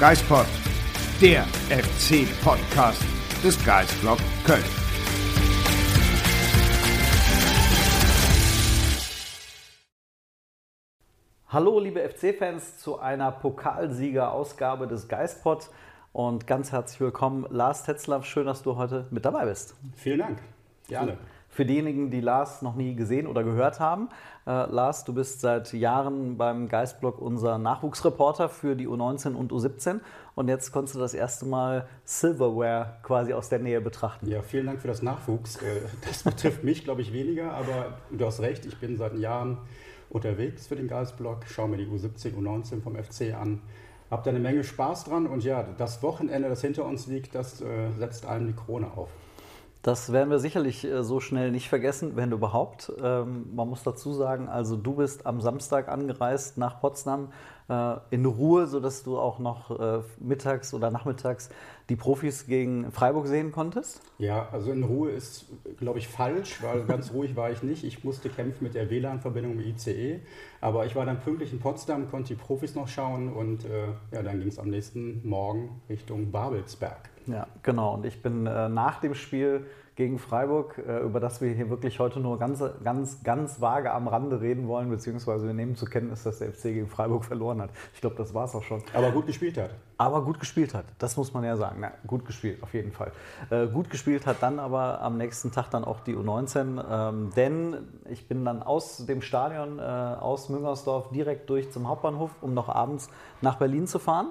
Geistpod, der FC-Podcast des Geistblog Köln. Hallo liebe FC-Fans zu einer Pokalsieger-Ausgabe des Geistpod und ganz herzlich willkommen Lars Tetzlaff. Schön, dass du heute mit dabei bist. Vielen Dank. Gerne. Für diejenigen, die Lars noch nie gesehen oder gehört haben, äh, Lars, du bist seit Jahren beim Geistblog unser Nachwuchsreporter für die U19 und U17 und jetzt konntest du das erste Mal Silverware quasi aus der Nähe betrachten. Ja, vielen Dank für das Nachwuchs. Äh, Das betrifft mich, glaube ich, weniger, aber du hast recht, ich bin seit Jahren unterwegs für den Geistblog, schaue mir die U17, U19 vom FC an, habe da eine Menge Spaß dran und ja, das Wochenende, das hinter uns liegt, das äh, setzt einem die Krone auf. Das werden wir sicherlich äh, so schnell nicht vergessen, wenn überhaupt. Ähm, man muss dazu sagen, also du bist am Samstag angereist nach Potsdam äh, in Ruhe, sodass du auch noch äh, mittags oder nachmittags die Profis gegen Freiburg sehen konntest. Ja, also in Ruhe ist, glaube ich, falsch, weil ganz ruhig war ich nicht. Ich musste kämpfen mit der WLAN-Verbindung im ICE, aber ich war dann pünktlich in Potsdam, konnte die Profis noch schauen und ja, dann ging es am nächsten Morgen Richtung Babelsberg. Ja, genau. Und ich bin äh, nach dem Spiel gegen Freiburg, äh, über das wir hier wirklich heute nur ganz, ganz, ganz vage am Rande reden wollen, beziehungsweise wir nehmen zur Kenntnis, dass der FC gegen Freiburg verloren hat. Ich glaube, das war es auch schon. Aber gut gespielt hat. Aber gut gespielt hat, das muss man ja sagen. Na, gut gespielt, auf jeden Fall. Äh, gut gespielt hat dann aber am nächsten Tag dann auch die U19, ähm, denn ich bin dann aus dem Stadion, äh, aus Müngersdorf, direkt durch zum Hauptbahnhof, um noch abends nach Berlin zu fahren.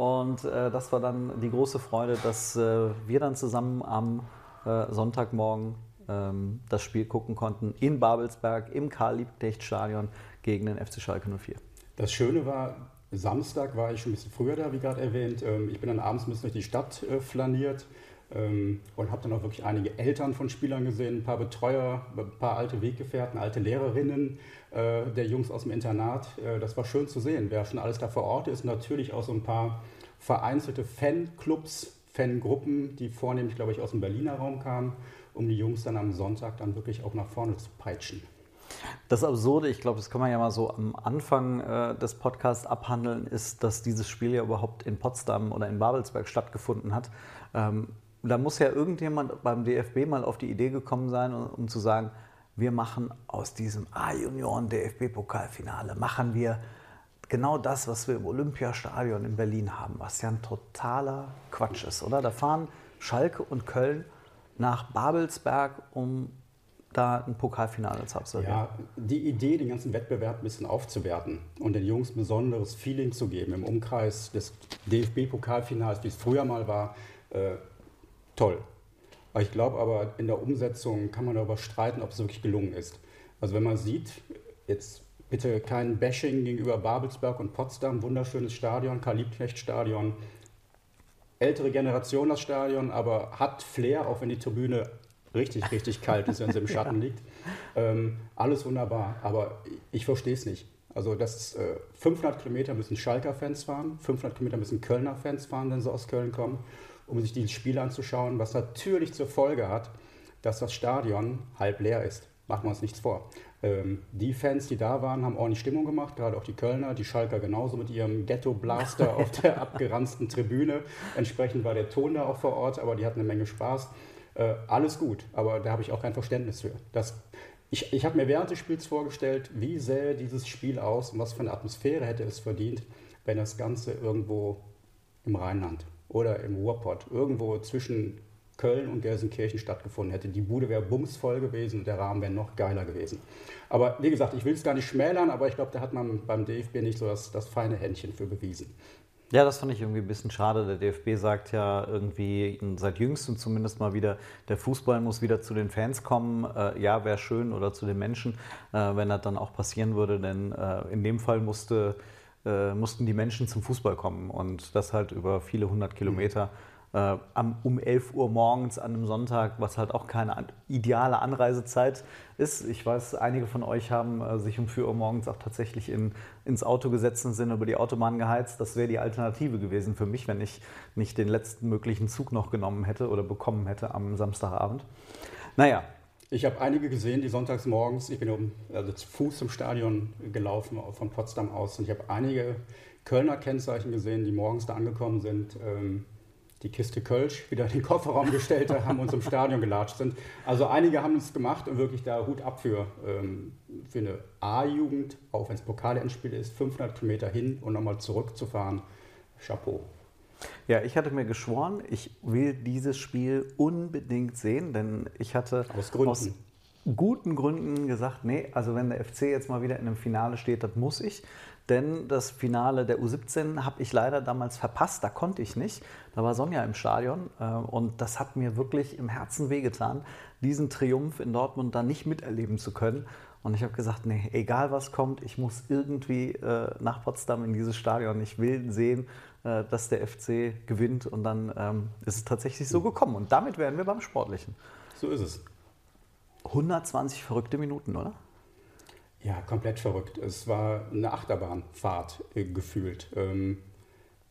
Und äh, das war dann die große Freude, dass äh, wir dann zusammen am äh, Sonntagmorgen ähm, das Spiel gucken konnten in Babelsberg im Karl-Liebknecht-Stadion gegen den FC Schalke 04. Das Schöne war, Samstag war ich schon ein bisschen früher da, wie gerade erwähnt. Ähm, Ich bin dann abends ein bisschen durch die Stadt äh, flaniert und habe dann auch wirklich einige Eltern von Spielern gesehen, ein paar Betreuer, ein paar alte Weggefährten, alte Lehrerinnen äh, der Jungs aus dem Internat. Äh, Das war schön zu sehen, wer schon alles da vor Ort ist. Natürlich auch so ein paar vereinzelte Fanclubs, Fangruppen, die vornehmlich, glaube ich, aus dem Berliner Raum kamen, um die Jungs dann am Sonntag dann wirklich auch nach vorne zu peitschen. Das Absurde, ich glaube, das kann man ja mal so am Anfang äh, des Podcasts abhandeln, ist, dass dieses Spiel ja überhaupt in Potsdam oder in Babelsberg stattgefunden hat. Ähm, da muss ja irgendjemand beim DFB mal auf die Idee gekommen sein, um, zu sagen, wir machen aus diesem A-Junioren-DFB-Pokalfinale, machen wir genau das, was wir im Olympiastadion in Berlin haben, was ja ein totaler Quatsch ist, oder? Da fahren Schalke und Köln nach Babelsberg, um da ein Pokalfinale zu absolvieren. Ja, die Idee, den ganzen Wettbewerb ein bisschen aufzuwerten und den Jungs ein besonderes Feeling zu geben im Umkreis des DFB-Pokalfinals, wie es früher mal war, äh, toll. Ich glaube aber, in der Umsetzung kann man darüber streiten, ob es wirklich gelungen ist. Also wenn man sieht, jetzt bitte kein Bashing gegenüber Babelsberg und Potsdam, wunderschönes Stadion, Karl-Liebknecht-Stadion, ältere Generation das Stadion, aber hat Flair, auch wenn die Tribüne richtig, richtig kalt ist, wenn sie im Schatten liegt. Ähm, alles wunderbar, aber ich verstehe es nicht. Also das äh, 500 Kilometer müssen Schalker Fans fahren, 500 Kilometer müssen Kölner Fans fahren, wenn sie aus Köln kommen, um sich dieses Spiel anzuschauen, was natürlich zur Folge hat, dass das Stadion halb leer ist. Machen wir uns nichts vor. Ähm, die Fans, die da waren, haben ordentlich Stimmung gemacht, gerade auch die Kölner, die Schalker genauso mit ihrem Ghetto-Blaster auf der abgeranzten Tribüne. Entsprechend war der Ton da auch vor Ort, aber die hatten eine Menge Spaß. Äh, alles gut, aber da habe ich auch kein Verständnis für. Das, ich ich habe mir während des Spiels vorgestellt, wie sähe dieses Spiel aus und was für eine Atmosphäre hätte es verdient, wenn das Ganze irgendwo im Rheinland oder im Ruhrpott, irgendwo zwischen Köln und Gelsenkirchen stattgefunden hätte. Die Bude wäre bumsvoll gewesen und der Rahmen wäre noch geiler gewesen. Aber wie gesagt, ich will es gar nicht schmälern, aber ich glaube, da hat man beim DFB nicht so das, das feine Händchen für bewiesen. Ja, das fand ich irgendwie ein bisschen schade. Der DFB sagt ja irgendwie seit jüngstem zumindest mal wieder, der Fußball muss wieder zu den Fans kommen. Äh, ja, wäre schön oder zu den Menschen, äh, wenn das dann auch passieren würde, denn äh, in dem Fall musste, äh, mussten die Menschen zum Fußball kommen und das halt über viele hundert Kilometer. Äh, um 11 Uhr morgens an einem Sonntag, was halt auch keine ideale Anreisezeit ist. Ich weiß, einige von euch haben äh, sich um 4 Uhr morgens auch tatsächlich in, ins Auto gesetzt und sind über die Autobahn geheizt. Das wäre die Alternative gewesen für mich, wenn ich nicht den letzten möglichen Zug noch genommen hätte oder bekommen hätte am Samstagabend. Naja, ich habe einige gesehen, die sonntags morgens, ich bin um, also zu Fuß zum Stadion gelaufen von Potsdam aus und ich habe einige Kölner Kennzeichen gesehen, die morgens da angekommen sind. Ähm, die Kiste Kölsch wieder in den Kofferraum gestellt haben und zum Stadion gelatscht sind. Also einige haben es gemacht und wirklich da Hut ab für, ähm, für eine A-Jugend, auch wenn es Pokalendspiel ist, 500 Kilometer hin und nochmal zurückzufahren. Chapeau. Ja, ich hatte mir geschworen, ich will dieses Spiel unbedingt sehen, denn ich hatte aus, Gründen. aus guten Gründen gesagt, nee, also wenn der FC jetzt mal wieder in einem Finale steht, das muss ich denn das Finale der U17 habe ich leider damals verpasst, da konnte ich nicht. Da war Sonja im Stadion äh, und das hat mir wirklich im Herzen wehgetan, diesen Triumph in Dortmund da nicht miterleben zu können. Und ich habe gesagt, nee, egal was kommt, ich muss irgendwie äh, nach Potsdam in dieses Stadion. Ich will sehen, äh, dass der FC gewinnt und dann ähm, ist es tatsächlich so gekommen. Und damit wären wir beim Sportlichen. So ist es. 120 verrückte Minuten, oder? Ja, komplett verrückt. Es war eine Achterbahnfahrt äh, gefühlt. Ähm,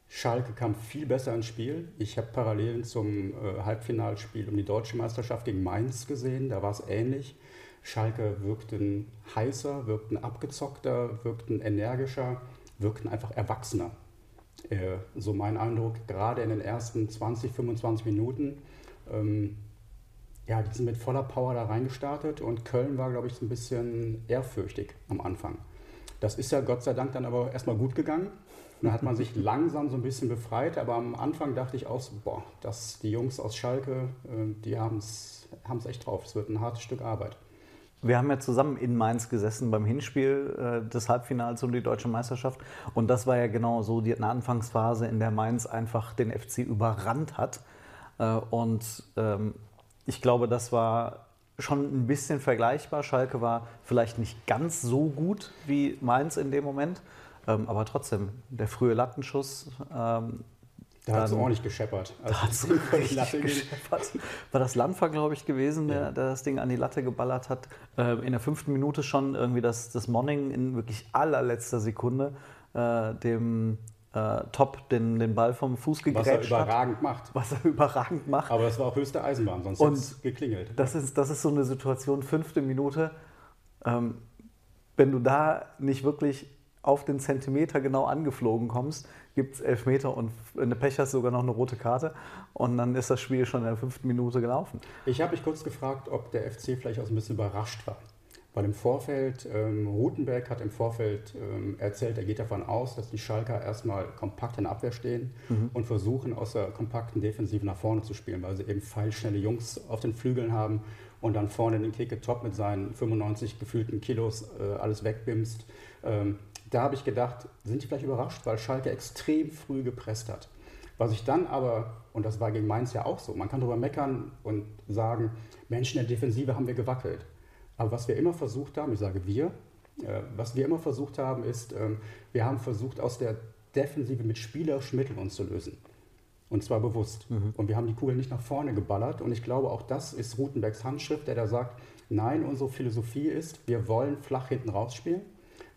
Schalke kam viel besser ins Spiel. Ich habe Parallelen zum äh, Halbfinalspiel um die deutsche Meisterschaft gegen Mainz gesehen. Da war es ähnlich. Schalke wirkten heißer, wirkten abgezockter, wirkten energischer, wirkten einfach erwachsener. Äh, so mein Eindruck, gerade in den ersten 20, 25 Minuten. Ähm, ja, die sind mit voller Power da reingestartet und Köln war, glaube ich, so ein bisschen ehrfürchtig am Anfang. Das ist ja Gott sei Dank dann aber erstmal gut gegangen. Dann hat man sich langsam so ein bisschen befreit, aber am Anfang dachte ich auch so, boah, das, die Jungs aus Schalke, äh, die haben es echt drauf. Es wird ein hartes Stück Arbeit. Wir haben ja zusammen in Mainz gesessen beim Hinspiel äh, des Halbfinals um die deutsche Meisterschaft. Und das war ja genau so die Anfangsphase, in der Mainz einfach den FC überrannt hat. Äh, und ähm, ich glaube, das war schon ein bisschen vergleichbar. Schalke war vielleicht nicht ganz so gut wie Mainz in dem Moment, ähm, aber trotzdem, der frühe Lattenschuss. Ähm, da hat es ordentlich gescheppert. Also da hat's richtig gescheppert. War das Landfer, glaube ich, gewesen, ja. der, der, das Ding an die Latte geballert hat. Äh, in der fünften Minute schon irgendwie das, das Monning in wirklich allerletzter Sekunde äh, dem äh, top den, den Ball vom Fuß gegrätscht Was er überragend hat, macht. Was er überragend macht. Aber es war auch höchste Eisenbahn, sonst hätte es geklingelt. Das ist, das ist so eine Situation, fünfte Minute. Ähm, wenn du da nicht wirklich auf den Zentimeter genau angeflogen kommst, gibt es Elfmeter und eine Pech hast sogar noch eine rote Karte und dann ist das Spiel schon in der fünften Minute gelaufen. Ich habe mich kurz gefragt, ob der FC vielleicht auch ein bisschen überrascht war. Weil im Vorfeld, ähm, Rutenberg hat im Vorfeld ähm, erzählt, er geht davon aus, dass die Schalker erstmal kompakt in Abwehr stehen mhm. und versuchen, aus der kompakten Defensive nach vorne zu spielen, weil sie eben feilschnelle Jungs auf den Flügeln haben und dann vorne den Keke Top mit seinen 95 gefühlten Kilos äh, alles wegbimst. Ähm, da habe ich gedacht, sind die vielleicht überrascht, weil Schalke extrem früh gepresst hat. Was ich dann aber, und das war gegen Mainz ja auch so, man kann darüber meckern und sagen, Mensch, in der Defensive haben wir gewackelt. Aber was wir immer versucht haben, ich sage wir, äh, was wir immer versucht haben, ist, ähm, wir haben versucht, aus der Defensive mit spielerischen Mitteln uns zu lösen. Und zwar bewusst. Mhm. Und wir haben die Kugel nicht nach vorne geballert. Und ich glaube, auch das ist Rutenbergs Handschrift, der da sagt, nein, unsere Philosophie ist, wir wollen flach hinten rausspielen.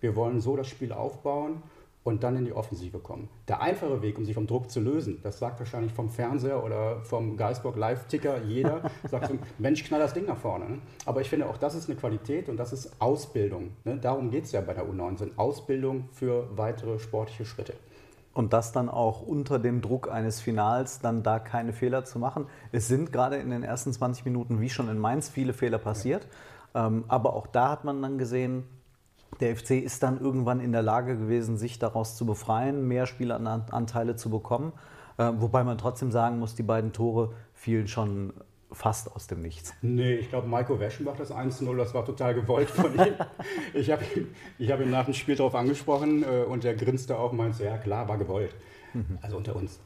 Wir wollen so das Spiel aufbauen und dann in die Offensive kommen. Der einfache Weg, um sich vom Druck zu lösen, das sagt wahrscheinlich vom Fernseher oder vom Geisbock Live-Ticker jeder, sagt so, Mensch, knall das Ding nach vorne. Ne? Aber ich finde, auch das ist eine Qualität und das ist Ausbildung. Ne? Darum geht es ja bei der U19. Ausbildung für weitere sportliche Schritte. Und das dann auch unter dem Druck eines Finals, dann da keine Fehler zu machen. Es sind gerade in den ersten 20 Minuten, wie schon in Mainz, viele Fehler passiert. Ja. Ähm, aber auch da hat man dann gesehen, der FC ist dann irgendwann in der Lage gewesen, sich daraus zu befreien, mehr Spielanteile zu bekommen. Äh, wobei man trotzdem sagen muss, die beiden Tore fielen schon fast aus dem Nichts. Nee, ich glaube, Maiko Weschenbach das 1-0, das war total gewollt von ihm. ich habe ihn, hab ihn nach dem Spiel darauf angesprochen äh, und der grinste auch und meinte, ja klar, war gewollt. Also unter uns.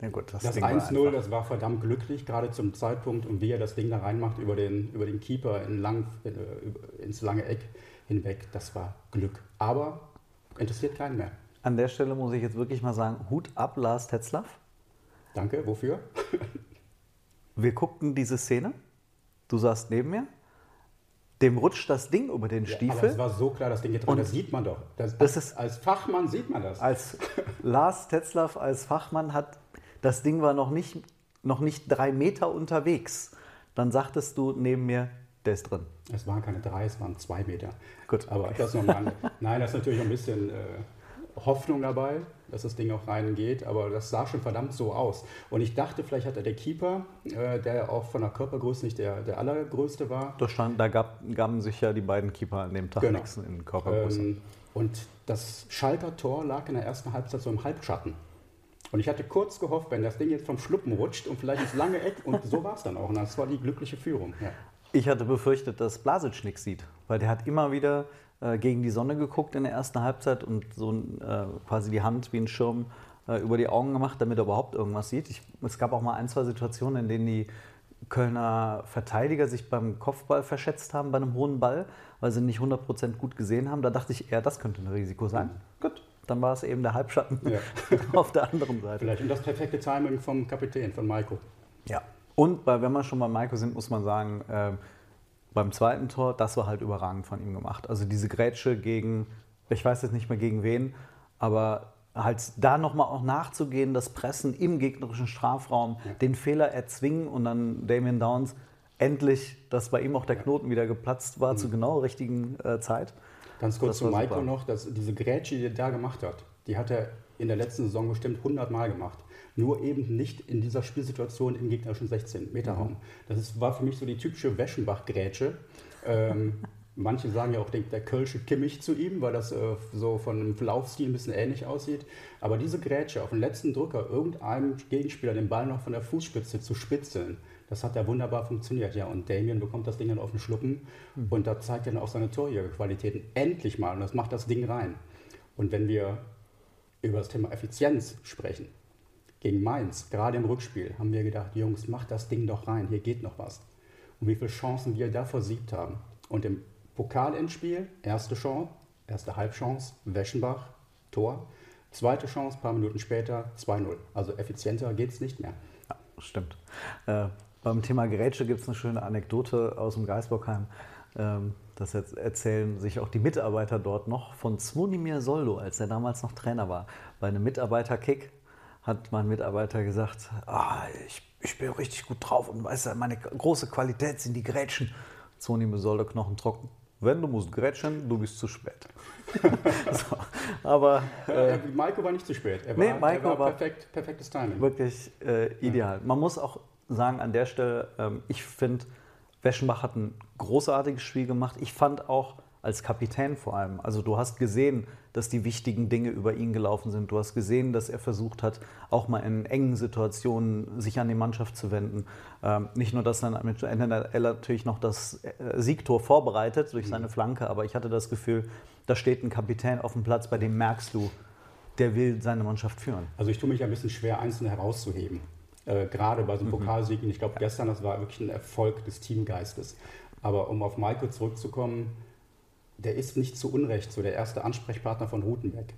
Ja gut, Das war 1-0, einfach- das war verdammt glücklich, gerade zum Zeitpunkt, und wie er das Ding da reinmacht über den, über den Keeper in lang, äh, über- ins lange Eck hinweg, das war Glück. Aber interessiert keinen mehr. An der Stelle muss ich jetzt wirklich mal sagen, Hut ab, Lars Tetzlaff. Danke, wofür? Wir guckten diese Szene. Du saßt neben mir. Dem rutscht das Ding über den Aber Stiefel. es war so klar, das Ding geht dran, Und das sieht man doch. Das, das ist- als Fachmann sieht man das. als Lars Tetzlaff als Fachmann hat, das Ding war noch nicht, noch nicht drei Meter unterwegs. Dann sagtest du neben mir, der ist drin. Es waren keine drei, es waren zwei Meter. Gut. Aber das nochmal. Nein, da ist natürlich ein bisschen äh, Hoffnung dabei, dass das Ding auch reingeht, aber das sah schon verdammt so aus. Und ich dachte, vielleicht hat er der Keeper, äh, der ja auch von der Körpergröße nicht der, der allergrößte war. Da, stand, da gab, gaben sich ja die beiden Keeper an dem Tag Genau. nichts in Körpergröße. Ähm, und das Schalker Tor lag in der ersten Halbzeit so im Halbschatten. Und ich hatte kurz gehofft, wenn das Ding jetzt vom Schluppen rutscht und vielleicht ins lange Eck, und so war es dann auch. Und das war die glückliche Führung. Ja. Ich hatte befürchtet, dass Blasic nichts sieht, weil der hat immer wieder äh, gegen die Sonne geguckt in der ersten Halbzeit und so äh, quasi die Hand wie ein Schirm äh, über die Augen gemacht, damit er überhaupt irgendwas sieht. Ich, es gab auch mal ein, zwei Situationen, in denen die Kölner Verteidiger sich beim Kopfball verschätzt haben, bei einem hohen Ball, weil sie nicht 100% gut gesehen haben. Da dachte ich eher, das könnte ein Risiko sein. Gut, dann war es eben der Halbschatten Ja. auf der anderen Seite. Vielleicht. Und das perfekte Timing vom Kapitän, von Maiko. Ja. Und bei, wenn wir schon bei Maiko sind, muss man sagen, ähm, beim zweiten Tor, das war halt überragend von ihm gemacht. Also diese Grätsche gegen, ich weiß jetzt nicht mehr gegen wen, aber halt da nochmal auch nachzugehen, das Pressen im gegnerischen Strafraum, den Fehler erzwingen und dann Damien Downs endlich, dass bei ihm auch der Knoten wieder geplatzt war, zur genau richtigen äh, Zeit. Ganz kurz zu Maiko noch, dass diese Grätsche, die er da gemacht hat, die hat er in der letzten Saison bestimmt 100 Mal gemacht. Nur eben nicht in dieser Spielsituation im gegnerischen 16-Meter-Raum. Mhm. Das ist, war für mich so die typische Weschenbach-Grätsche. Ähm, manche sagen ja auch der, der Kölsche Kimmich zu ihm, weil das äh, so von dem Laufstil ein bisschen ähnlich aussieht. Aber diese Grätsche auf den letzten Drücker, irgendeinem Gegenspieler den Ball noch von der Fußspitze zu spitzeln, das hat ja wunderbar funktioniert. Ja, und Damien bekommt das Ding dann auf den Schluppen und da zeigt er dann auch seine Torjägerqualitäten endlich mal und das macht das Ding rein. Und wenn wir über das Thema Effizienz sprechen, gegen Mainz, gerade im Rückspiel, haben wir gedacht, Jungs, macht das Ding doch rein, hier geht noch was. Und wie viele Chancen wir da versiegt haben. Und im Pokalendspiel, erste Chance, erste Halbchance, Weschenbach, Tor. Zweite Chance, paar Minuten später, 2-0. Also effizienter geht es nicht mehr. Ja, stimmt. Äh, beim Thema Grätsche gibt es eine schöne Anekdote aus dem Geisbockheim. Ähm, das erzählen sich auch die Mitarbeiter dort noch von Zvonimir Soldo, als er damals noch Trainer war. Bei einem Mitarbeiterkick hat mein Mitarbeiter gesagt, ah, ich, ich bin richtig gut drauf und weißt du, meine große Qualität sind die Grätschen. Zvonimir Soldo Knochen trocken. Wenn du musst grätschen, du bist zu spät. so, aber Äh, Maiko war nicht zu spät. Er war, Nee, Maiko war, war- perfekt, perfektes Timing. wirklich äh, ideal. Man muss auch sagen, an der Stelle, ähm, ich finde, Weschenbach hat ein großartiges Spiel gemacht. Ich fand auch als Kapitän vor allem, also du hast gesehen, dass die wichtigen Dinge über ihn gelaufen sind. Du hast gesehen, dass er versucht hat, auch mal in engen Situationen sich an die Mannschaft zu wenden. Ähm, nicht nur, dass dann mit Ende er natürlich noch das äh, Siegtor vorbereitet durch seine Flanke, aber ich hatte das Gefühl, da steht ein Kapitän auf dem Platz, bei dem merkst du, der will seine Mannschaft führen. Also ich tue mich ein bisschen schwer, einzelne herauszuheben. Äh, gerade bei so einem Pokalsieg. Und ich glaube, gestern, das war wirklich ein Erfolg des Teamgeistes. Aber um auf Maiko zurückzukommen, der ist nicht zu Unrecht so der erste Ansprechpartner von Rutenbeck.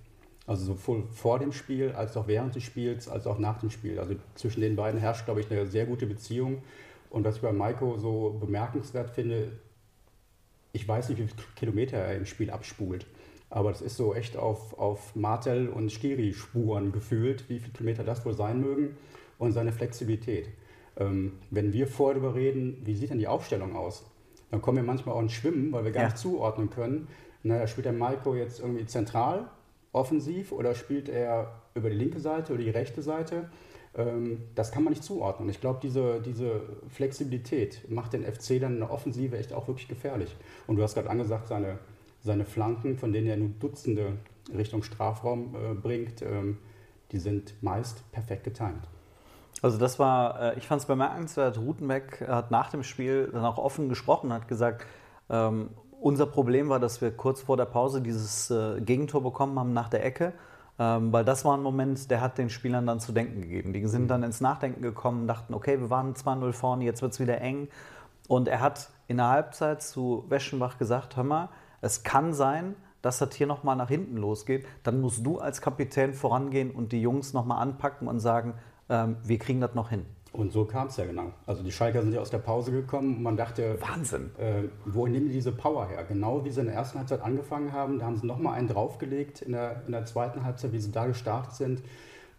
Also sowohl vor dem Spiel, als auch während des Spiels, als auch nach dem Spiel. Also zwischen den beiden herrscht, glaube ich, eine sehr gute Beziehung. Und was ich bei Maiko so bemerkenswert finde, ich weiß nicht, wie viele Kilometer er im Spiel abspult. Aber das ist so echt auf, auf Martel und Skiri-Spuren gefühlt, wie viele Kilometer das wohl sein mögen und seine Flexibilität. Ähm, wenn wir vorher darüber reden, wie sieht denn die Aufstellung aus? Dann kommen wir manchmal auch ins Schwimmen, weil wir gar Ja. nicht zuordnen können. Naja, spielt der Maiko jetzt irgendwie zentral, offensiv oder spielt er über die linke Seite oder die rechte Seite? Ähm, das kann man nicht zuordnen. Ich glaube, diese, diese Flexibilität macht den FC dann in der Offensive echt auch wirklich gefährlich. Und du hast gerade angesagt, seine, seine Flanken, von denen er nun Dutzende Richtung Strafraum äh, bringt, ähm, die sind meist perfekt getimt. Also das war, äh, ich fand es bemerkenswert, Rutenbeck hat nach dem Spiel dann auch offen gesprochen, hat gesagt, ähm, unser Problem war, dass wir kurz vor der Pause dieses äh, Gegentor bekommen haben nach der Ecke. Ähm, weil das war ein Moment, der hat den Spielern dann zu denken gegeben. Die sind dann ins Nachdenken gekommen, dachten, okay, wir waren 2-0 vorne, jetzt wird es wieder eng. Und er hat in der Halbzeit zu Weschenbach gesagt, hör mal, es kann sein, dass das hier nochmal nach hinten losgeht. Dann musst du als Kapitän vorangehen und die Jungs nochmal anpacken und sagen, ähm, wir kriegen das noch hin. Und so kam es ja genau. Also die Schalker sind ja aus der Pause gekommen und man dachte, Wahnsinn. Äh, wo nehmen die diese Power her? Genau wie sie in der ersten Halbzeit angefangen haben, da haben sie nochmal einen draufgelegt in der, in der zweiten Halbzeit, wie sie da gestartet sind.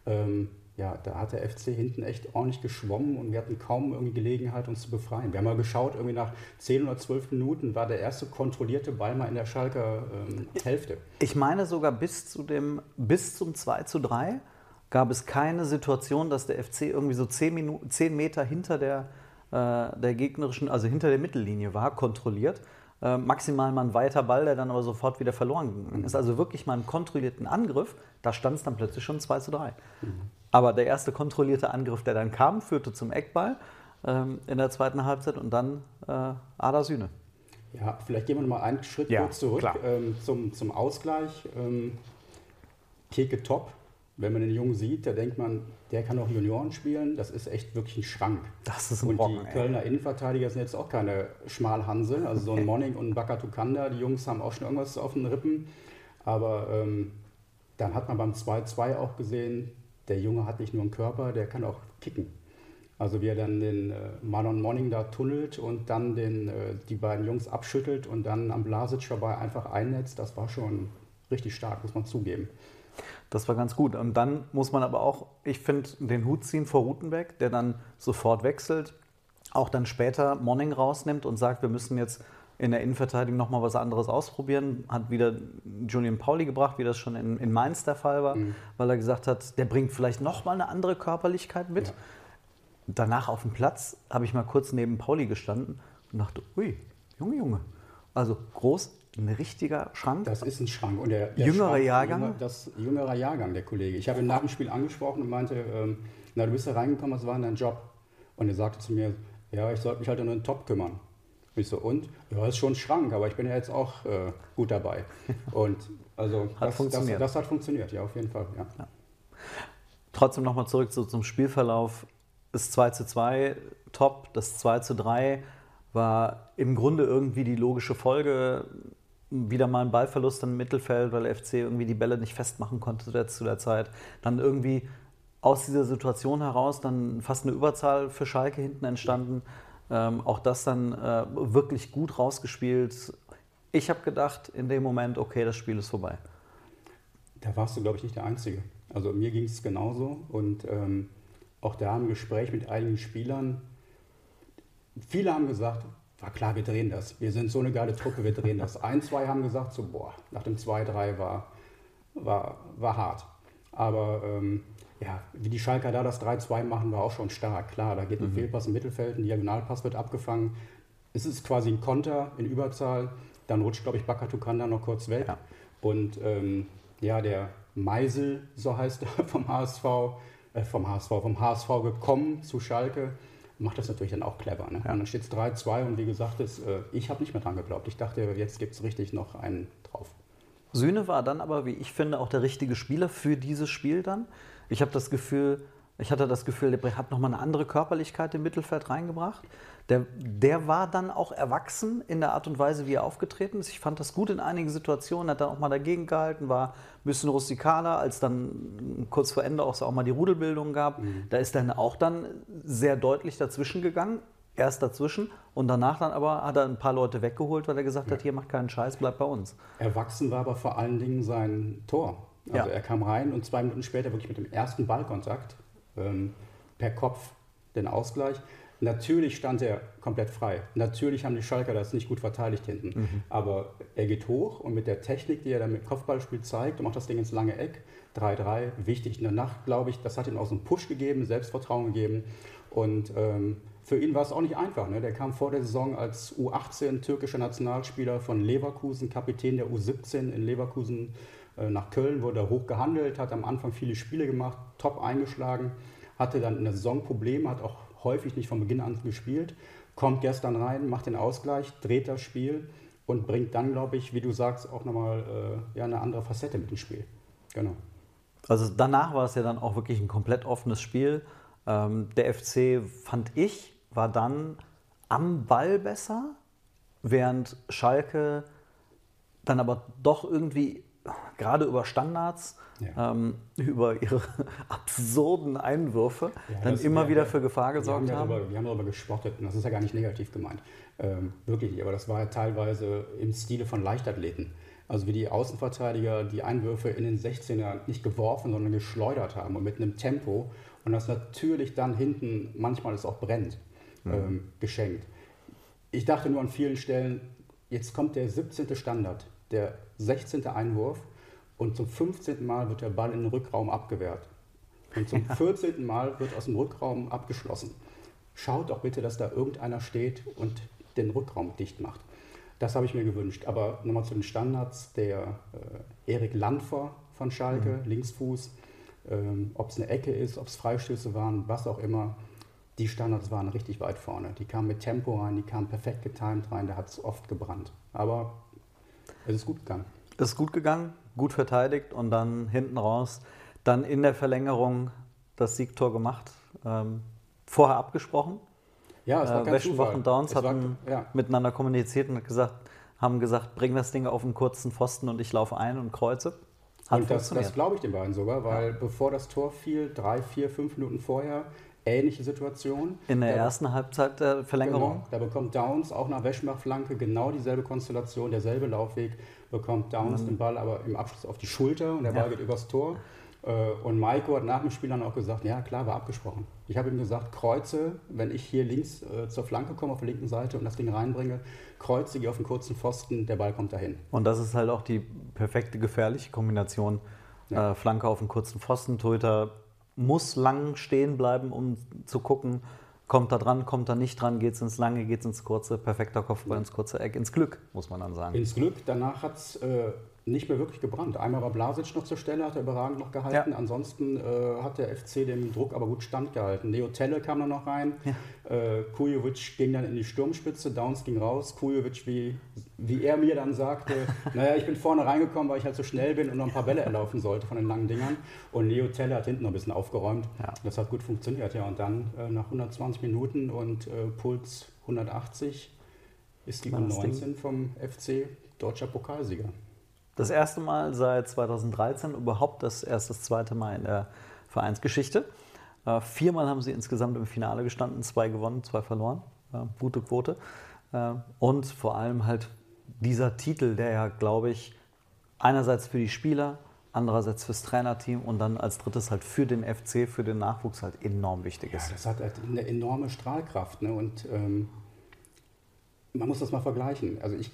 Ähm, ja, da hat der FC hinten echt ordentlich geschwommen und wir hatten kaum irgendwie Gelegenheit, uns zu befreien. Wir haben mal geschaut, irgendwie nach 10 oder 12 Minuten war der erste kontrollierte Ball mal in der Schalker ähm, Hälfte. Ich meine sogar bis, zu dem, bis zum 2 zu 3 gab es keine Situation, dass der FC irgendwie so 10, Minuten, 10 Meter hinter der, äh, der gegnerischen, also hinter der Mittellinie war, kontrolliert. Äh, maximal mal ein weiter Ball, der dann aber sofort wieder verloren gegangen ist. Also wirklich mal einen kontrollierten Angriff, da stand es dann plötzlich schon 2 zu 3. Mhm. Aber der erste kontrollierte Angriff, der dann kam, führte zum Eckball ähm, in der zweiten Halbzeit und dann äh, Ada Sühne. Ja, vielleicht gehen wir noch mal einen Schritt ja, kurz zurück ähm, zum, zum Ausgleich. Ähm, Keke top, wenn man den Jungen sieht, da denkt man, der kann auch Junioren spielen. Das ist echt wirklich ein Schrank. Das ist ein Und Brocken, die ey. Kölner Innenverteidiger sind jetzt auch keine Schmalhanse. Also so ein Monning und ein Bakatukanda, die Jungs haben auch schon irgendwas auf den Rippen. Aber ähm, dann hat man beim 2-2 auch gesehen, der Junge hat nicht nur einen Körper, der kann auch kicken. Also wie er dann den äh, Marlon Monning da tunnelt und dann den, äh, die beiden Jungs abschüttelt und dann am Blasic vorbei einfach einnetzt, das war schon richtig stark, muss man zugeben. Das war ganz gut. Und dann muss man aber auch, ich finde, den Hut ziehen vor Rutenbeck, der dann sofort wechselt, auch dann später Monning rausnimmt und sagt, wir müssen jetzt in der Innenverteidigung nochmal was anderes ausprobieren. Hat wieder Julian Pauli gebracht, wie das schon in, in Mainz der Fall war, Mhm. weil er gesagt hat, der bringt vielleicht nochmal eine andere Körperlichkeit mit. Ja. Danach auf dem Platz habe ich mal kurz neben Pauli gestanden und dachte, ui, Junge, Junge. Also groß, ein richtiger Schrank. Das ist ein Schrank. Und der, der Jüngerer Schrank, Jahrgang? Jünger, das jüngerer Jahrgang, der Kollege. Ich habe ihn nach dem Spiel angesprochen und meinte, ähm, na, du bist da reingekommen, was war denn dein Job? Und er sagte zu mir, ja, ich sollte mich halt um den Top kümmern. Und ich so, und? Ja, ist schon ein Schrank, aber ich bin ja jetzt auch äh, gut dabei. Und also Hat das, funktioniert. Das, das hat funktioniert, ja, auf jeden Fall. Ja. Trotzdem nochmal zurück so zum Spielverlauf. Das 2 zu 2 top, das 2 zu 3 war im Grunde irgendwie die logische Folge. Wieder mal ein Ballverlust im Mittelfeld, weil der FC irgendwie die Bälle nicht festmachen konnte zu der, Zeit. Dann irgendwie aus dieser Situation heraus dann fast eine Überzahl für Schalke hinten entstanden. Ähm, auch das dann äh, wirklich gut rausgespielt. Ich habe gedacht in dem Moment, okay, das Spiel ist vorbei. Da warst du, glaube ich, nicht der Einzige. Also mir ging es genauso. Und ähm, auch da im Gespräch mit einigen Spielern, viele haben gesagt, war klar, wir drehen das. Wir sind so eine geile Truppe, wir drehen das. Ein, zwei haben gesagt, so, boah, nach dem 2-3 war, war, war hart. Aber ähm, ja, wie die Schalker da das 3-2 machen, war auch schon stark. Klar, da geht ein Fehlpass im Mittelfeld, ein Diagonalpass wird abgefangen. Es ist quasi ein Konter in Überzahl. Dann rutscht, glaube ich, Bakatukanda noch kurz weg. Ja. Und ähm, ja, der Meisel, so heißt er, vom HSV, äh, vom HSV, vom HSV gekommen zu Schalke, macht das natürlich dann auch clever. Ne? Und dann steht es 3-2 und wie gesagt, das, äh, ich habe nicht mehr dran geglaubt. Ich dachte, jetzt gibt es richtig noch einen drauf. Sühne war dann aber, wie ich finde, auch der richtige Spieler für dieses Spiel dann. Ich habe das Gefühl, ich hatte das Gefühl, der hat nochmal eine andere Körperlichkeit im Mittelfeld reingebracht. Der, der war dann auch erwachsen in der Art und Weise, wie er aufgetreten ist. Ich fand das gut in einigen Situationen, hat dann auch mal dagegen gehalten, war ein bisschen rustikaler, als dann kurz vor Ende auch so auch mal die Rudelbildung gab. Da ist dann auch dann sehr deutlich dazwischen gegangen. Erst dazwischen und danach dann aber hat er ein paar Leute weggeholt, weil er gesagt hat, hier macht keinen Scheiß, bleibt bei uns. Erwachsen war aber vor allen Dingen sein Tor. Also Ja. er kam rein und zwei Minuten später wirklich mit dem ersten Ballkontakt ähm, per Kopf den Ausgleich. Natürlich stand er komplett frei. Natürlich haben die Schalker das nicht gut verteidigt hinten. Aber er geht hoch und mit der Technik, die er dann mit Kopfballspiel zeigt und macht das Ding ins lange Eck. 3-3, wichtig in der Nacht, glaube ich. Das hat ihm auch so einen Push gegeben, Selbstvertrauen gegeben. Und ähm, für ihn war es auch nicht einfach. Ne? Der kam vor der Saison als U18 türkischer Nationalspieler von Leverkusen, Kapitän der U17 in Leverkusen äh, nach Köln, wurde er hoch gehandelt, hat am Anfang viele Spiele gemacht, top eingeschlagen, hatte dann in der Saison Probleme, hat auch häufig nicht von Beginn an gespielt, kommt gestern rein, macht den Ausgleich, dreht das Spiel und bringt dann, glaube ich, wie du sagst, auch nochmal äh, ja, eine andere Facette mit ins Spiel. Genau. Also danach war es ja dann auch wirklich ein komplett offenes Spiel. Ähm, der FC, fand ich, war dann am Ball besser, während Schalke dann aber doch irgendwie gerade über Standards, Ja. ähm, über ihre absurden Einwürfe, Ja, dann immer wir- wieder für Gefahr gesorgt haben. Darüber, wir haben darüber gespottet und das ist ja gar nicht negativ gemeint. Ähm, wirklich nicht, aber das war ja teilweise im Stile von Leichtathleten. Also wie die Außenverteidiger die Einwürfe in den 16er nicht geworfen, sondern geschleudert haben und mit einem Tempo und das natürlich dann hinten, manchmal es auch brennt, ähm, geschenkt. Ich dachte nur an vielen Stellen, jetzt kommt der 17. Standard, der 16. Einwurf und zum 15. Mal wird der Ball in den Rückraum abgewehrt. Und zum 14. Mal wird aus dem Rückraum abgeschlossen. Schaut doch bitte, dass da irgendeiner steht und den Rückraum dicht macht. Das habe ich mir gewünscht. Aber nochmal zu den Standards. Der äh, Erik Landfer von Schalke, Linksfuß, ähm, ob es eine Ecke ist, ob es Freistöße waren, was auch immer. Die Standards waren richtig weit vorne. Die kamen mit Tempo rein, die kamen perfekt getimed rein, da hat es oft gebrannt. Aber es ist gut gegangen. Ist gut gegangen, gut verteidigt und dann hinten raus, dann in der Verlängerung das Siegtor gemacht. Ähm, vorher abgesprochen. Ja, es war Äh, kein Weschenbach Zufall. und Downs Es war- hatten ja. miteinander kommuniziert und gesagt, haben gesagt, bring das Ding auf einen kurzen Pfosten und ich laufe ein und kreuze. Hat und das, das glaube ich den beiden sogar, weil bevor das Tor fiel, drei, vier, fünf Minuten vorher, ähnliche Situation. in der Da- ersten Halbzeit der Verlängerung. Genau, da bekommt Downs auch nach Weschmach-Flanke genau dieselbe Konstellation, derselbe Laufweg, bekommt Downs den Ball aber im Abschluss auf die Schulter und der Ball Ja. geht übers Tor. Äh, Und Maiko hat nach dem Spiel dann auch gesagt, ja klar, war abgesprochen. Ich habe ihm gesagt, kreuze, wenn ich hier links äh, zur Flanke komme, auf der linken Seite und das Ding reinbringe, kreuze, gehe auf den kurzen Pfosten, der Ball kommt dahin. Und das ist halt auch die perfekte gefährliche Kombination. Ja. Äh, Flanke auf einen kurzen Pfosten, Torhüter muss lang stehen bleiben, um zu gucken, kommt er dran, kommt er nicht dran, geht es ins Lange, geht es ins Kurze, perfekter Kopfball ins kurze Eck, ins Glück, muss man dann sagen. Ins Glück, danach hat es äh, nicht mehr wirklich gebrannt. Einmal war Blasic noch zur Stelle, hat er überragend noch gehalten. Ja. Ansonsten äh, hat der FC dem Druck aber gut standgehalten. Neo Telle kam dann noch rein. Äh, Kujovic ging dann in die Sturmspitze, Downs ging raus. Kujovic, wie, wie er mir dann sagte, naja, ich bin vorne reingekommen, weil ich halt so schnell bin und noch ein paar Bälle erlaufen sollte von den langen Dingern. Und Neo Telle hat hinten noch ein bisschen aufgeräumt. Ja. Das hat gut funktioniert, ja. Und dann äh, nach 120 Minuten und äh, Puls 180 ist die War das Ding- U19 vom FC deutscher Pokalsieger. Das erste Mal seit 2013, überhaupt das erste, das zweite Mal in der Vereinsgeschichte. Äh, viermal haben sie insgesamt im Finale gestanden, zwei gewonnen, zwei verloren. Äh, gute Quote. Äh, und vor allem halt dieser Titel, der ja, glaube ich, einerseits für die Spieler, andererseits fürs Trainerteam und dann als drittes halt für den FC, für den Nachwuchs halt enorm wichtig Ja, ist. das hat halt eine enorme Strahlkraft. Ne? Und ähm, man muss das mal vergleichen. Also ich,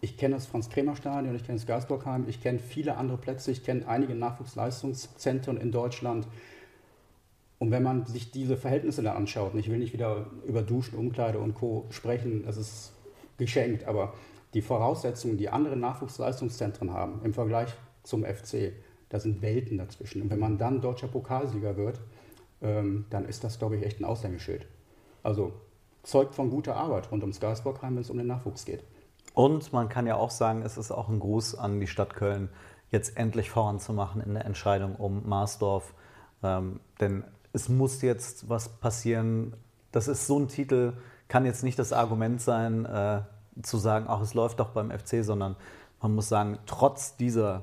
ich kenne das Franz-Kremer-Stadion, ich kenne das Geisbockheim, ich kenne viele andere Plätze, ich kenne einige Nachwuchsleistungszentren in Deutschland. Und wenn man sich diese Verhältnisse da anschaut, und ich will nicht wieder über Duschen, Umkleide und Co. sprechen, das ist geschenkt, aber die Voraussetzungen, die andere Nachwuchsleistungszentren haben im Vergleich zum FC, da sind Welten dazwischen. Und wenn man dann deutscher Pokalsieger wird, ähm, dann ist das, glaube ich, echt ein Aushängeschild. Also zeugt von guter Arbeit rund ums Geisbockheim, wenn es um den Nachwuchs geht. Und man kann ja auch sagen, es ist auch ein Gruß an die Stadt Köln, jetzt endlich voranzumachen in der Entscheidung um Marsdorf. Ähm, denn es muss jetzt was passieren. Das ist so ein Titel, kann jetzt nicht das Argument sein, äh, zu sagen, ach, es läuft doch beim FC, sondern man muss sagen, trotz dieser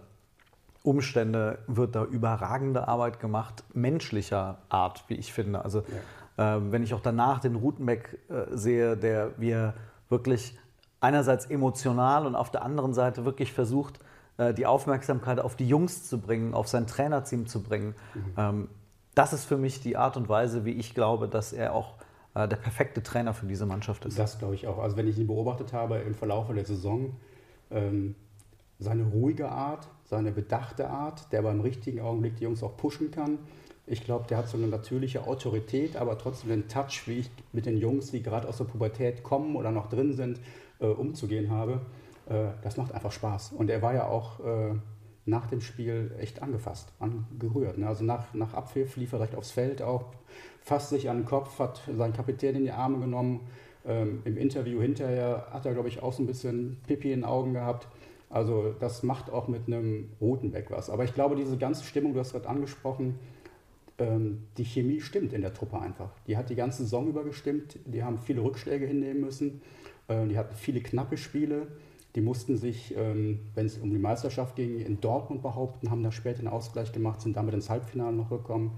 Umstände wird da überragende Arbeit gemacht, menschlicher Art, wie ich finde. Also ähm, wenn ich auch danach den Rutenbeck äh, sehe, der wir wirklich einerseits emotional und auf der anderen Seite wirklich versucht, äh, die Aufmerksamkeit auf die Jungs zu bringen, auf sein Trainerteam zu bringen. Ähm, das ist für mich die Art und Weise, wie ich glaube, dass er auch äh, der perfekte Trainer für diese Mannschaft ist. Das glaube ich auch. Also wenn ich ihn beobachtet habe im Verlauf der Saison, ähm, seine ruhige Art, seine bedachte Art, der beim richtigen Augenblick die Jungs auch pushen kann. Ich glaube, der hat so eine natürliche Autorität, aber trotzdem den Touch, wie ich mit den Jungs, die gerade aus der Pubertät kommen oder noch drin sind, äh, umzugehen habe. Äh, das macht einfach Spaß. Und er war ja auch äh, nach dem Spiel echt angefasst, angerührt. Ne? Also nach, nach Abpfiff lief er recht aufs Feld auch, fasst sich an den Kopf, hat seinen Kapitän in die Arme genommen. Ähm, Im Interview hinterher hat er, glaube ich, auch so ein bisschen Pipi in den Augen gehabt. Also das macht auch mit einem Rotenbeck was. Aber ich glaube, diese ganze Stimmung, du hast gerade angesprochen, ähm, die Chemie stimmt in der Truppe einfach. Die hat die ganze Saison über gestimmt. Die haben viele Rückschläge hinnehmen müssen. Äh, die hatten viele knappe Spiele. Die mussten sich, ähm, wenn es um die Meisterschaft ging, in Dortmund behaupten, haben da später einen Ausgleich gemacht, sind damit ins Halbfinale noch gekommen.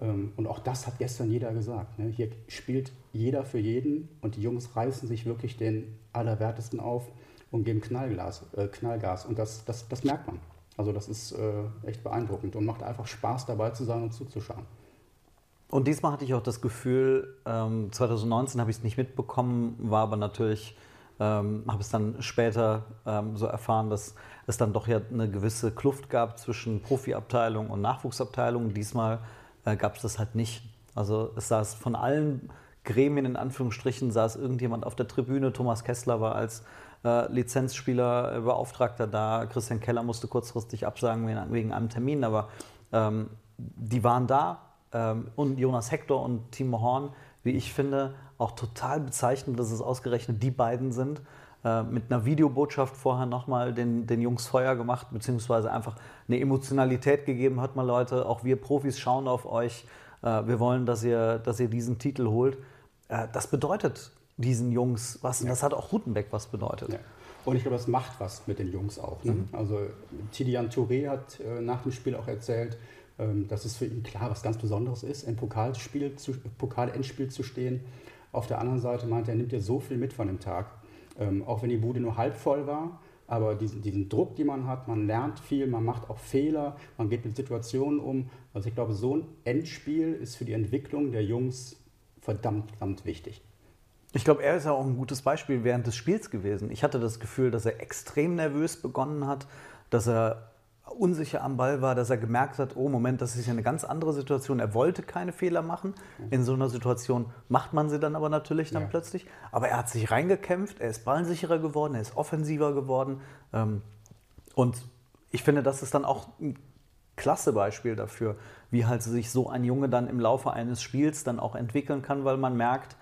Ähm, und auch das hat gestern jeder gesagt. Ne? Hier spielt jeder für jeden und die Jungs reißen sich wirklich den Allerwertesten auf und geben Knallgas. Äh, Knallgas. Und das, das, das merkt man. Also das ist äh, echt beeindruckend und macht einfach Spaß dabei zu sein und zuzuschauen. Und diesmal hatte ich auch das Gefühl, ähm, 2019 habe ich es nicht mitbekommen, war aber natürlich, ähm, habe es dann später ähm, so erfahren, dass es dann doch ja eine gewisse Kluft gab zwischen Profiabteilung und Nachwuchsabteilung. Diesmal äh, gab es das halt nicht. Also es saß von allen Gremien in Anführungsstrichen saß irgendjemand auf der Tribüne. Thomas Kessler war als äh, Lizenzspieler, Beauftragter da. Christian Keller musste kurzfristig absagen wegen, wegen einem Termin, aber ähm, die waren da. Ähm, und Jonas Hector und Timo Horn, wie ich finde, auch total bezeichnend, dass es ausgerechnet die beiden sind. Äh, mit einer Videobotschaft vorher nochmal den, den Jungs Feuer gemacht, beziehungsweise einfach eine Emotionalität gegeben. Hört mal Leute, auch wir Profis schauen auf euch. Äh, wir wollen, dass ihr, dass ihr diesen Titel holt. Äh, das bedeutet diesen Jungs was. Und ja. das hat auch Rutenbeck was bedeutet. Ja. Und ich glaube, das macht was mit den Jungs auch. Ne? Mhm. Also Tidian Touré hat äh, nach dem Spiel auch erzählt, ähm, dass es für ihn klar was ganz Besonderes ist, im Pokalspiel zu, Pokalendspiel zu stehen. Auf der anderen Seite meint er, er nimmt ja so viel mit von dem Tag. Ähm, auch wenn die Bude nur halb voll war, aber diesen, diesen Druck, den man hat, man lernt viel, man macht auch Fehler, man geht mit Situationen um. Also ich glaube, so ein Endspiel ist für die Entwicklung der Jungs verdammt, verdammt wichtig. Ich glaube, er ist ja auch ein gutes Beispiel während des Spiels gewesen. Ich hatte das Gefühl, dass er extrem nervös begonnen hat, dass er unsicher am Ball war, dass er gemerkt hat, oh Moment, das ist ja eine ganz andere Situation. Er wollte keine Fehler machen. In so einer Situation macht man sie dann aber natürlich dann ja. plötzlich. Aber er hat sich reingekämpft, er ist ballsicherer geworden, er ist offensiver geworden. Ähm, und ich finde, das ist dann auch ein klasse Beispiel dafür, wie halt sich so ein Junge dann im Laufe eines Spiels dann auch entwickeln kann, weil man merkt,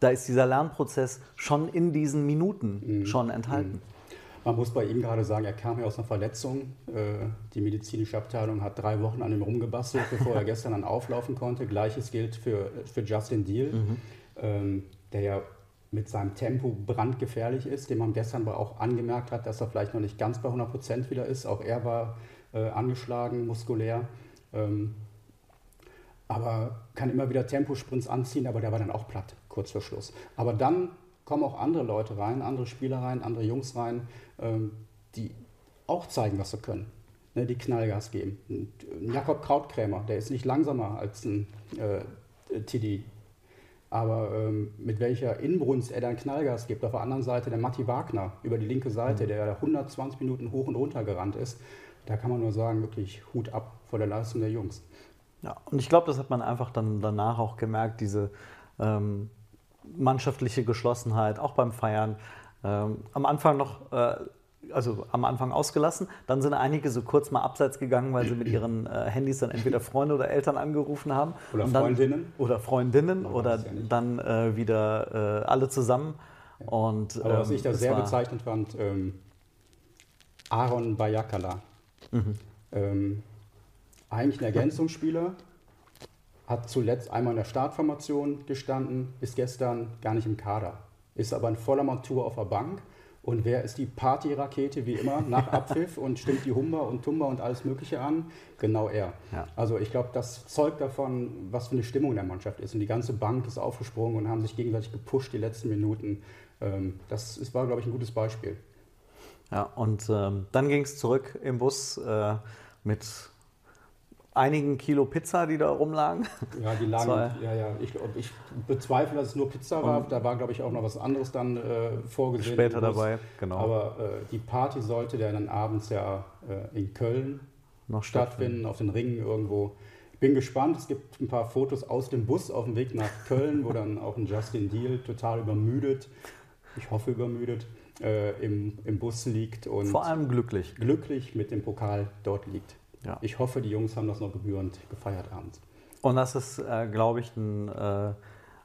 da ist dieser Lernprozess schon in diesen Minuten mhm. schon enthalten. Mhm. Man muss bei ihm gerade sagen, er kam ja aus einer Verletzung. Äh, die medizinische Abteilung hat drei Wochen an ihm rumgebastelt, bevor er gestern dann auflaufen konnte. Gleiches gilt für, für Justin Deal, mhm. Ähm, der ja mit seinem Tempo brandgefährlich ist, dem man gestern aber auch angemerkt hat, dass er vielleicht noch nicht ganz bei 100 Prozent wieder ist. Auch er war äh, angeschlagen, muskulär. Ähm, aber kann immer wieder Temposprints anziehen, aber der war dann auch platt kurz vor Schluss. Aber dann kommen auch andere Leute rein, andere Spieler rein, andere Jungs rein, die auch zeigen, was sie können, ne, die Knallgas geben. Äh, Jakob Krautkrämer, der ist nicht langsamer als ein äh, Tidi, aber ähm, mit welcher Inbrunst er dann Knallgas gibt. Auf der anderen Seite der Matti Wagner über die linke Seite, mhm. der 120 Minuten hoch und runter gerannt ist. Da kann man nur sagen, wirklich Hut ab vor der Leistung der Jungs. Ja, und ich glaube, das hat man einfach dann danach auch gemerkt, diese ähm, mannschaftliche Geschlossenheit, auch beim Feiern. Ähm, am Anfang noch, äh, also am Anfang ausgelassen, dann sind einige so kurz mal abseits gegangen, weil sie mit ihren äh, Handys dann entweder Freunde oder Eltern angerufen haben. Oder dann, Freundinnen. Oder Freundinnen oder ja dann äh, wieder äh, alle zusammen. Ja. Und, Aber was ähm, ich da sehr bezeichnend fand, ähm, Aaron Bayakala. Mhm. Ähm, eigentlich ein Ergänzungsspieler, hat zuletzt einmal in der Startformation gestanden, ist gestern gar nicht im Kader, ist aber in voller Montur auf der Bank. Und wer ist die Partyrakete wie immer nach Abpfiff und stimmt die Humba und Tumba und alles Mögliche an? Genau er. Ja. Also ich glaube, das zeugt davon, was für eine Stimmung in der Mannschaft ist. Und die ganze Bank ist aufgesprungen und haben sich gegenseitig gepusht die letzten Minuten. Ähm, das war, glaube ich, ein gutes Beispiel. Ja, und ähm, dann ging es zurück im Bus äh, mit einigen Kilo Pizza, die da rumlagen. Ja, die lagen, Zwei. ja, ja. Ich, ich, bezweifle, dass es nur Pizza war. Und da war, glaube ich, auch noch was anderes dann äh, vorgesehen. Später dabei, genau. Aber äh, die Party sollte dann abends ja äh, in Köln noch stattfinden, auf den Ringen irgendwo. Ich bin gespannt. Es gibt ein paar Fotos aus dem Bus auf dem Weg nach Köln, wo dann auch ein Justin Deal total übermüdet, ich hoffe übermüdet, äh, im, im Bus liegt und vor allem glücklich. Glücklich mit dem Pokal dort liegt. Ja. Ich hoffe, die Jungs haben das noch gebührend gefeiert abends. Und das ist, äh, glaube ich, ein, äh,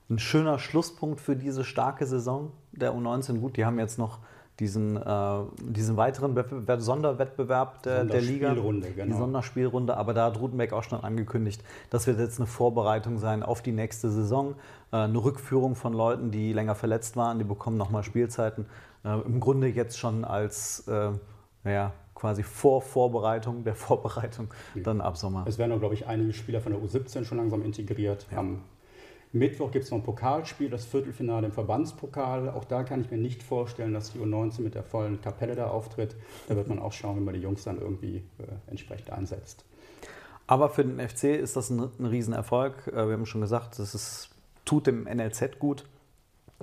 ein, schöner Schlusspunkt für diese starke Saison der U19. Gut, die haben jetzt noch diesen, äh, diesen weiteren Wettbewerb, Sonderwettbewerb der, der Liga. Sonderspielrunde, Die genau. Sonderspielrunde, aber da hat Rutenbeck auch schon angekündigt, das wird jetzt eine Vorbereitung sein auf die nächste Saison. Äh, eine Rückführung von Leuten, die länger verletzt waren, die bekommen nochmal Spielzeiten. Äh, Im Grunde jetzt schon als äh, naja, quasi Vorvorbereitung der Vorbereitung dann ab Sommer. Es werden auch, glaube ich, einige Spieler von der U17 schon langsam integriert. Am Mittwoch gibt es noch ein Pokalspiel, das Viertelfinale im Verbandspokal. Auch da kann ich mir nicht vorstellen, dass die U19 mit der vollen Kapelle da auftritt. Da wird man auch schauen, wie man die Jungs dann irgendwie äh, entsprechend einsetzt. Aber für den FC ist das ein, ein Riesenerfolg. Äh, Wir haben schon gesagt, das ist, tut dem NLZ gut.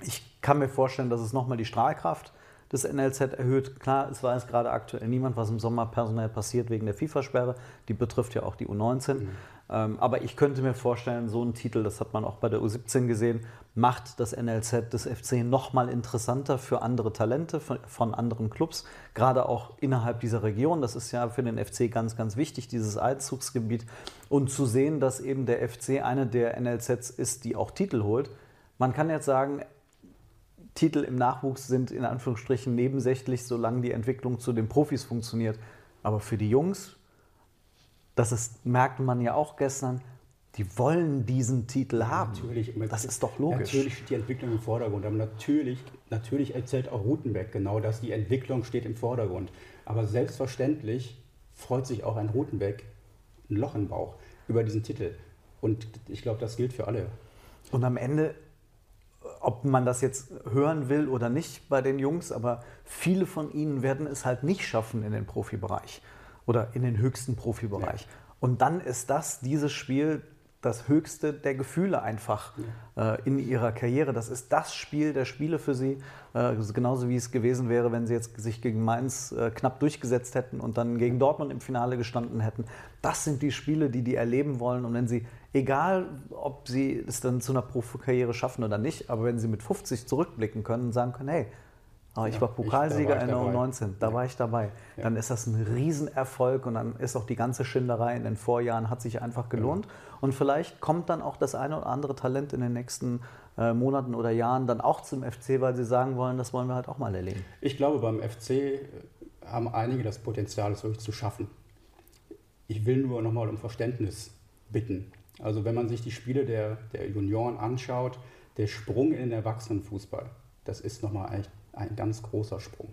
Ich kann mir vorstellen, dass es nochmal die Strahlkraft des NLZ erhöht. Klar, es weiß gerade aktuell niemand, was im Sommer personell passiert wegen der FIFA-Sperre. Die betrifft ja auch die U19. Ähm, aber ich könnte mir vorstellen, so ein Titel, das hat man auch bei der U17 gesehen, macht das NLZ des FC nochmal interessanter für andere Talente von, von anderen Clubs, gerade auch innerhalb dieser Region. Das ist ja für den FC ganz, ganz wichtig, dieses Einzugsgebiet. Und zu sehen, dass eben der FC eine der NLZs ist, die auch Titel holt. Man kann jetzt sagen, Titel im Nachwuchs sind in Anführungsstrichen nebensächlich, solange die Entwicklung zu den Profis funktioniert. Aber für die Jungs, das ist, merkt man ja auch gestern, die wollen diesen Titel haben. Natürlich, das ist doch logisch. Natürlich steht die Entwicklung im Vordergrund, aber natürlich, natürlich erzählt auch Rutenbeck genau das, die Entwicklung steht im Vordergrund. Aber selbstverständlich freut sich auch ein Rutenbeck ein Loch im Bauch über diesen Titel. Und ich glaube, das gilt für alle. Und am Ende, ob man das jetzt hören will oder nicht bei den Jungs, aber viele von ihnen werden es halt nicht schaffen in den Profibereich oder in den höchsten Profibereich. Und dann ist das, dieses Spiel, das höchste der Gefühle einfach äh, in ihrer Karriere. Das ist das Spiel der Spiele für sie. Äh, genauso wie es gewesen wäre, wenn sie jetzt sich gegen Mainz äh, knapp durchgesetzt hätten und dann gegen Dortmund im Finale gestanden hätten. Das sind die Spiele, die die erleben wollen. Und wenn sie, egal ob sie es dann zu einer Profikarriere schaffen oder nicht, aber wenn sie mit 50 zurückblicken können und sagen können, hey, aber ich Ja, war Pokalsieger ich in der dabei. U19, da Ja. war ich dabei. Dann ist das ein Riesenerfolg und dann ist auch die ganze Schinderei in den Vorjahren hat sich einfach gelohnt. Und vielleicht kommt dann auch das eine oder andere Talent in den nächsten äh, Monaten oder Jahren dann auch zum FC, weil sie sagen wollen, das wollen wir halt auch mal erleben. Ich glaube, beim FC haben einige das Potenzial, es wirklich zu schaffen. Ich will nur nochmal um Verständnis bitten. Also wenn man sich die Spiele der, der Junioren anschaut, der Sprung in den Erwachsenenfußball, das ist nochmal ein, ein ganz großer Sprung.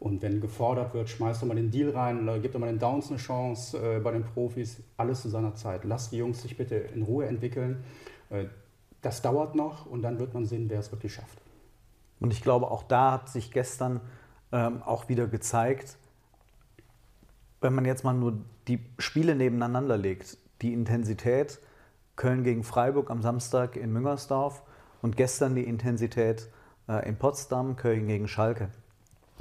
Und wenn gefordert wird, schmeißt doch mal den Deal rein oder gib doch mal den Downs eine Chance äh, bei den Profis, alles zu seiner Zeit. Lasst die Jungs sich bitte in Ruhe entwickeln. Äh, das dauert noch und dann wird man sehen, wer es wirklich schafft. Und ich glaube, auch da hat sich gestern ähm, auch wieder gezeigt, wenn man jetzt mal nur die Spiele nebeneinander legt, die Intensität Köln gegen Freiburg am Samstag in Müngersdorf und gestern die Intensität äh, in Potsdam, Köln gegen Schalke.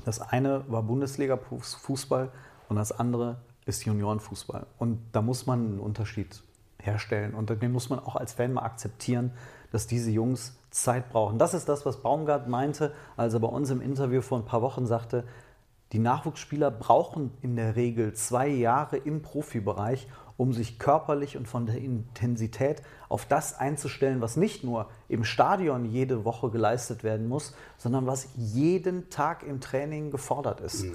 Das eine war Bundesliga-Fußball und das andere ist Juniorenfußball. Und da muss man einen Unterschied herstellen. Und den muss man auch als Fan mal akzeptieren, dass diese Jungs Zeit brauchen. Das ist das, was Baumgart meinte, als er bei uns im Interview vor ein paar Wochen sagte, die Nachwuchsspieler brauchen in der Regel zwei Jahre im Profibereich, um sich körperlich und von der Intensität auf das einzustellen, was nicht nur im Stadion jede Woche geleistet werden muss, sondern was jeden Tag im Training gefordert ist.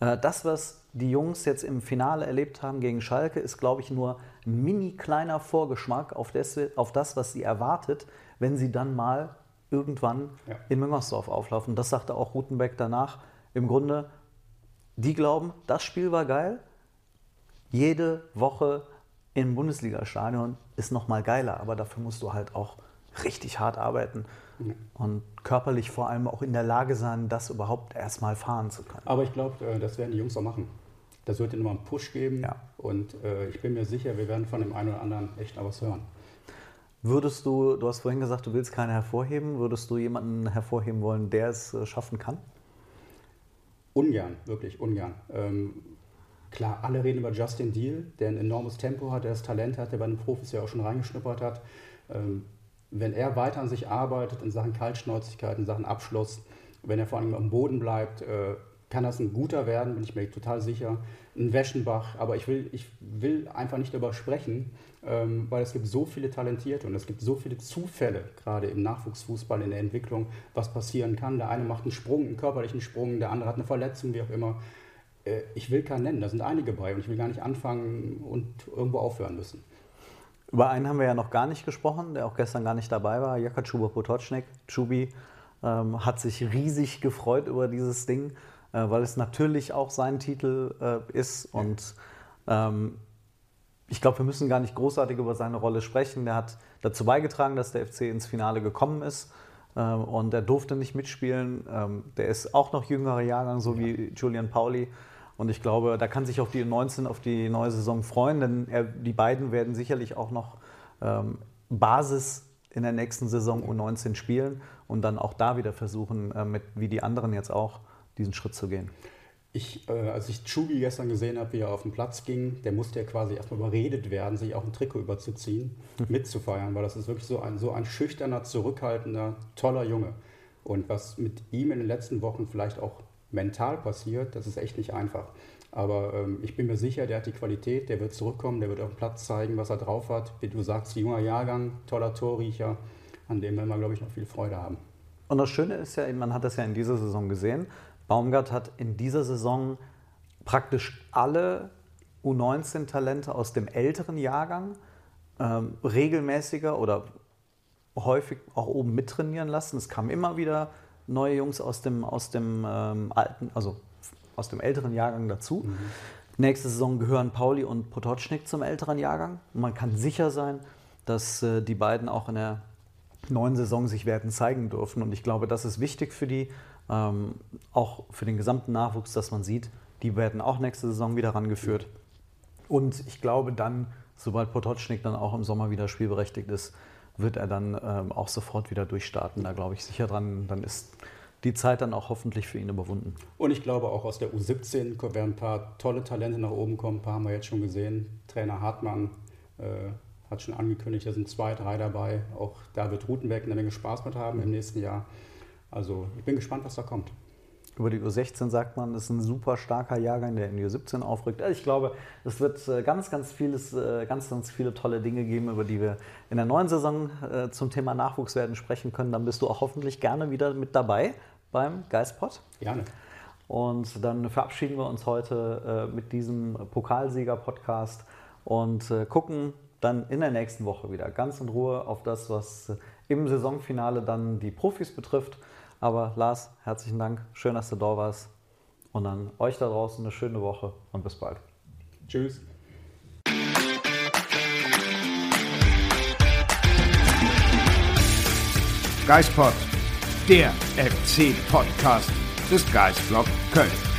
Äh, Das, was die Jungs jetzt im Finale erlebt haben gegen Schalke, ist, glaube ich, nur ein mini kleiner Vorgeschmack auf das, auf das, was sie erwartet, wenn sie dann mal irgendwann Ja. in Müngersdorf auflaufen. Das sagte auch Rutenbeck danach. Im Grunde, die glauben, das Spiel war geil. Jede Woche im Bundesliga-Stadion ist noch mal geiler, aber dafür musst du halt auch richtig hart arbeiten und körperlich vor allem auch in der Lage sein, das überhaupt erstmal fahren zu können. Aber ich glaube, äh, das werden die Jungs auch machen. Das wird ihnen nochmal einen Push geben. Ja. Und äh, ich bin mir sicher, wir werden von dem einen oder anderen echt noch was hören. Würdest du, du hast vorhin gesagt, du willst keine hervorheben, würdest du jemanden hervorheben wollen, der es äh, schaffen kann? Ungern, wirklich ungern. Ähm, klar, alle reden über Justin Deal, der ein enormes Tempo hat, der das Talent hat, der bei den Profis ja auch schon reingeschnuppert hat. Ähm, wenn er weiter an sich arbeitet in Sachen Kaltschnäuzigkeit, in Sachen Abschluss, wenn er vor allem am Boden bleibt, äh, kann das ein guter werden, bin ich mir total sicher. Ein Weschenbach, aber ich will, ich will einfach nicht darüber sprechen, ähm, weil es gibt so viele Talentierte und es gibt so viele Zufälle, gerade im Nachwuchsfußball, in der Entwicklung, was passieren kann. Der eine macht einen Sprung, einen körperlichen Sprung, der andere hat eine Verletzung, wie auch immer. Äh, ich will keinen nennen, da sind einige bei und ich will gar nicht anfangen und irgendwo aufhören müssen. Über einen haben wir ja noch gar nicht gesprochen, der auch gestern gar nicht dabei war, Jaka Chuba Potocznik. Chubi ähm, hat sich riesig gefreut über dieses Ding, äh, weil es natürlich auch sein Titel äh, ist. Und ähm, ich glaube, wir müssen gar nicht großartig über seine Rolle sprechen. Der hat dazu beigetragen, dass der FC ins Finale gekommen ist. Ähm, und er durfte nicht mitspielen. Ähm, der ist auch noch jüngerer Jahrgang, so ja. wie Julian Pauli. Und ich glaube, da kann sich auf die 19 auf die neue Saison freuen, denn er, die beiden werden sicherlich auch noch ähm, Basis in der nächsten Saison U19 spielen und dann auch da wieder versuchen, äh, mit, wie die anderen jetzt auch, diesen Schritt zu gehen. Ich, äh, als ich Chubi gestern gesehen habe, wie er auf den Platz ging, der musste ja quasi erstmal überredet werden, sich auch ein Trikot überzuziehen, mitzufeiern, weil das ist wirklich so ein, so ein schüchterner, zurückhaltender, toller Junge. Und was mit ihm in den letzten Wochen vielleicht auch mental passiert, das ist echt nicht einfach. Aber ähm, ich bin mir sicher, der hat die Qualität, der wird zurückkommen, der wird auf dem Platz zeigen, was er drauf hat. Wie du sagst, junger Jahrgang, toller Torriecher, an dem werden wir, glaube ich, noch viel Freude haben. Und das Schöne ist ja, man hat das ja in dieser Saison gesehen, Baumgart hat in dieser Saison praktisch alle U19-Talente aus dem älteren Jahrgang ähm, regelmäßiger oder häufig auch oben mittrainieren lassen. Es kamen immer wieder neue Jungs aus dem, aus dem ähm, alten, also aus dem älteren Jahrgang dazu. Mhm. Nächste Saison gehören Pauli und Potocznik zum älteren Jahrgang. Und man kann sicher sein, dass äh, die beiden auch in der neuen Saison sich werden zeigen dürfen. Und ich glaube, das ist wichtig für die, ähm, auch für den gesamten Nachwuchs, dass man sieht, die werden auch nächste Saison wieder rangeführt. Und ich glaube dann, sobald Potocznik dann auch im Sommer wieder spielberechtigt ist, wird er dann ähm, auch sofort wieder durchstarten. Da glaube ich sicher dran. Dann ist die Zeit dann auch hoffentlich für ihn überwunden. Und ich glaube auch aus der U17 werden ein paar tolle Talente nach oben kommen. Ein paar haben wir jetzt schon gesehen. Trainer Hartmann äh, hat schon angekündigt, da sind zwei, drei dabei. Auch David Rutenbeck eine Menge Spaß mit haben im nächsten Jahr. Also ich bin gespannt, was da kommt. Über die U16 sagt man, ist ein super starker Jahrgang, der in die U17 aufrückt. Also ich glaube, es wird äh, ganz, ganz, vieles, äh, ganz, ganz viele tolle Dinge geben, über die wir in der neuen Saison äh, zum Thema Nachwuchs werden sprechen können. Dann bist du auch hoffentlich gerne wieder mit dabei beim Geistpot. Gerne. Und dann verabschieden wir uns heute mit diesem Pokalsieger-Podcast und gucken dann in der nächsten Woche wieder ganz in Ruhe auf das, was im Saisonfinale dann die Profis betrifft. Aber Lars, herzlichen Dank. Schön, dass du da warst. Und dann euch da draußen eine schöne Woche und bis bald. Tschüss. Geispod, der FC-Podcast des Geistblog Köln.